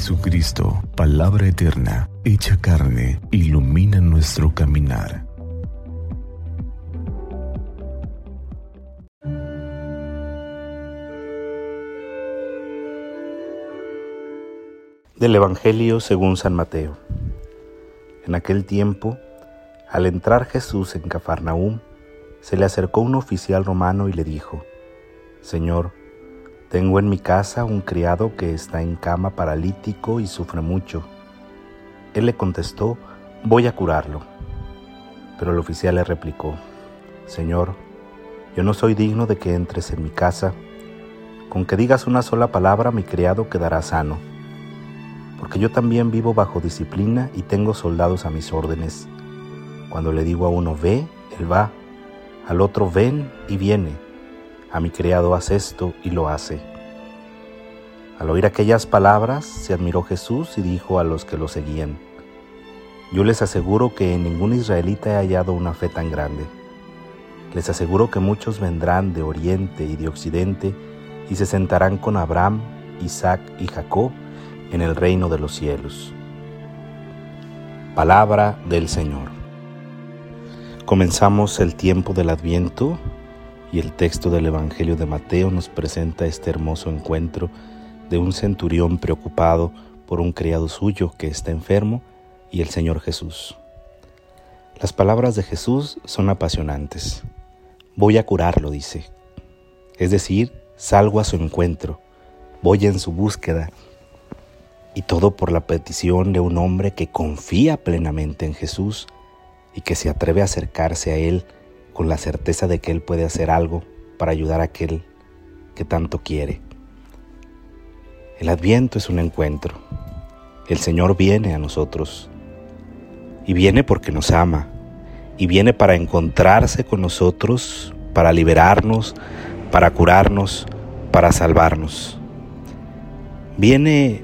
Jesucristo, palabra eterna, hecha carne, ilumina nuestro caminar. Del Evangelio según San Mateo. En aquel tiempo, al entrar Jesús en Cafarnaúm, se le acercó un oficial romano y le dijo, Señor, tengo en mi casa un criado que está en cama paralítico y sufre mucho. Él le contestó, voy a curarlo. Pero el oficial le replicó, Señor, yo no soy digno de que entres en mi casa. Con que digas una sola palabra mi criado quedará sano. Porque yo también vivo bajo disciplina y tengo soldados a mis órdenes. Cuando le digo a uno ve, él va. Al otro ven y viene a mi criado haz esto y lo hace. Al oír aquellas palabras, se admiró Jesús y dijo a los que lo seguían, Yo les aseguro que en ningún israelita he hallado una fe tan grande. Les aseguro que muchos vendrán de oriente y de occidente y se sentarán con Abraham, Isaac y Jacob en el reino de los cielos. Palabra del Señor. Comenzamos el tiempo del Adviento y el texto del Evangelio de Mateo nos presenta este hermoso encuentro de un centurión preocupado por un criado suyo que está enfermo y el Señor Jesús. Las palabras de Jesús son apasionantes. Voy a curarlo, dice. Es decir, salgo a su encuentro, voy en su búsqueda. Y todo por la petición de un hombre que confía plenamente en Jesús y que se atreve a acercarse a Él con la certeza de que Él puede hacer algo para ayudar a aquel que tanto quiere. El adviento es un encuentro. El Señor viene a nosotros y viene porque nos ama y viene para encontrarse con nosotros, para liberarnos, para curarnos, para salvarnos. Viene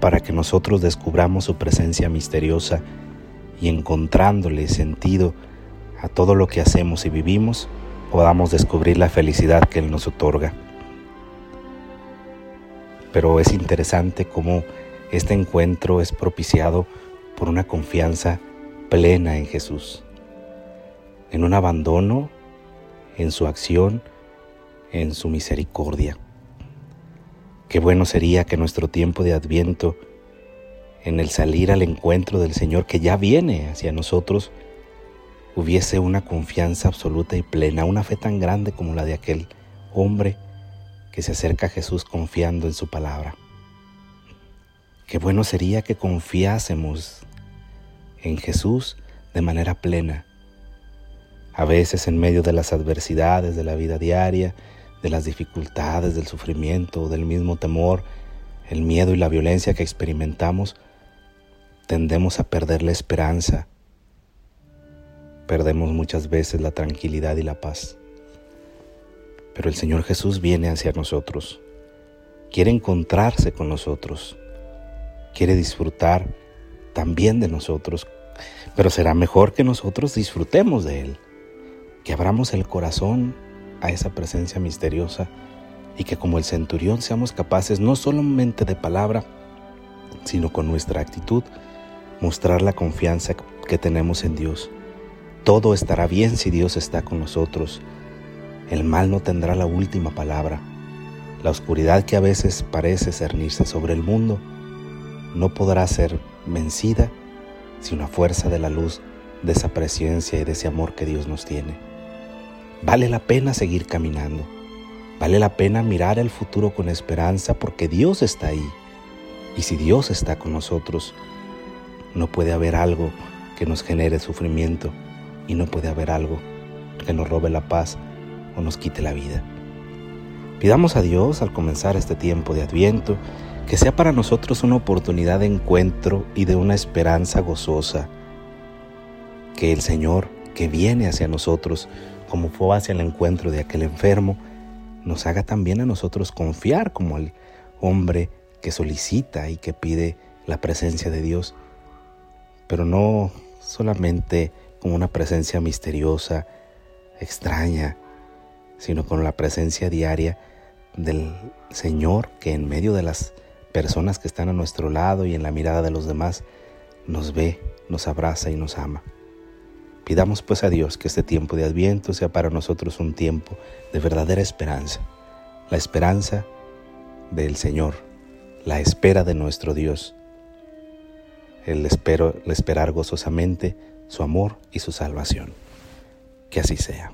para que nosotros descubramos su presencia misteriosa y encontrándole sentido a todo lo que hacemos y vivimos, podamos descubrir la felicidad que Él nos otorga. Pero es interesante cómo este encuentro es propiciado por una confianza plena en Jesús, en un abandono en su acción, en su misericordia. Qué bueno sería que nuestro tiempo de adviento, en el salir al encuentro del Señor que ya viene hacia nosotros, hubiese una confianza absoluta y plena, una fe tan grande como la de aquel hombre que se acerca a Jesús confiando en su palabra. Qué bueno sería que confiásemos en Jesús de manera plena. A veces en medio de las adversidades de la vida diaria, de las dificultades, del sufrimiento, del mismo temor, el miedo y la violencia que experimentamos, tendemos a perder la esperanza perdemos muchas veces la tranquilidad y la paz. Pero el Señor Jesús viene hacia nosotros, quiere encontrarse con nosotros, quiere disfrutar también de nosotros, pero será mejor que nosotros disfrutemos de Él, que abramos el corazón a esa presencia misteriosa y que como el centurión seamos capaces no solamente de palabra, sino con nuestra actitud, mostrar la confianza que tenemos en Dios todo estará bien si Dios está con nosotros. El mal no tendrá la última palabra. La oscuridad que a veces parece cernirse sobre el mundo no podrá ser vencida si una fuerza de la luz de esa presencia y de ese amor que Dios nos tiene. Vale la pena seguir caminando. Vale la pena mirar el futuro con esperanza porque Dios está ahí. Y si Dios está con nosotros, no puede haber algo que nos genere sufrimiento y no puede haber algo que nos robe la paz o nos quite la vida. Pidamos a Dios al comenzar este tiempo de adviento que sea para nosotros una oportunidad de encuentro y de una esperanza gozosa. Que el Señor que viene hacia nosotros, como fue hacia el encuentro de aquel enfermo, nos haga también a nosotros confiar como el hombre que solicita y que pide la presencia de Dios, pero no solamente con una presencia misteriosa, extraña, sino con la presencia diaria del Señor que en medio de las personas que están a nuestro lado y en la mirada de los demás, nos ve, nos abraza y nos ama. Pidamos pues a Dios que este tiempo de Adviento sea para nosotros un tiempo de verdadera esperanza, la esperanza del Señor, la espera de nuestro Dios, el, espero, el esperar gozosamente su amor y su salvación. Que así sea.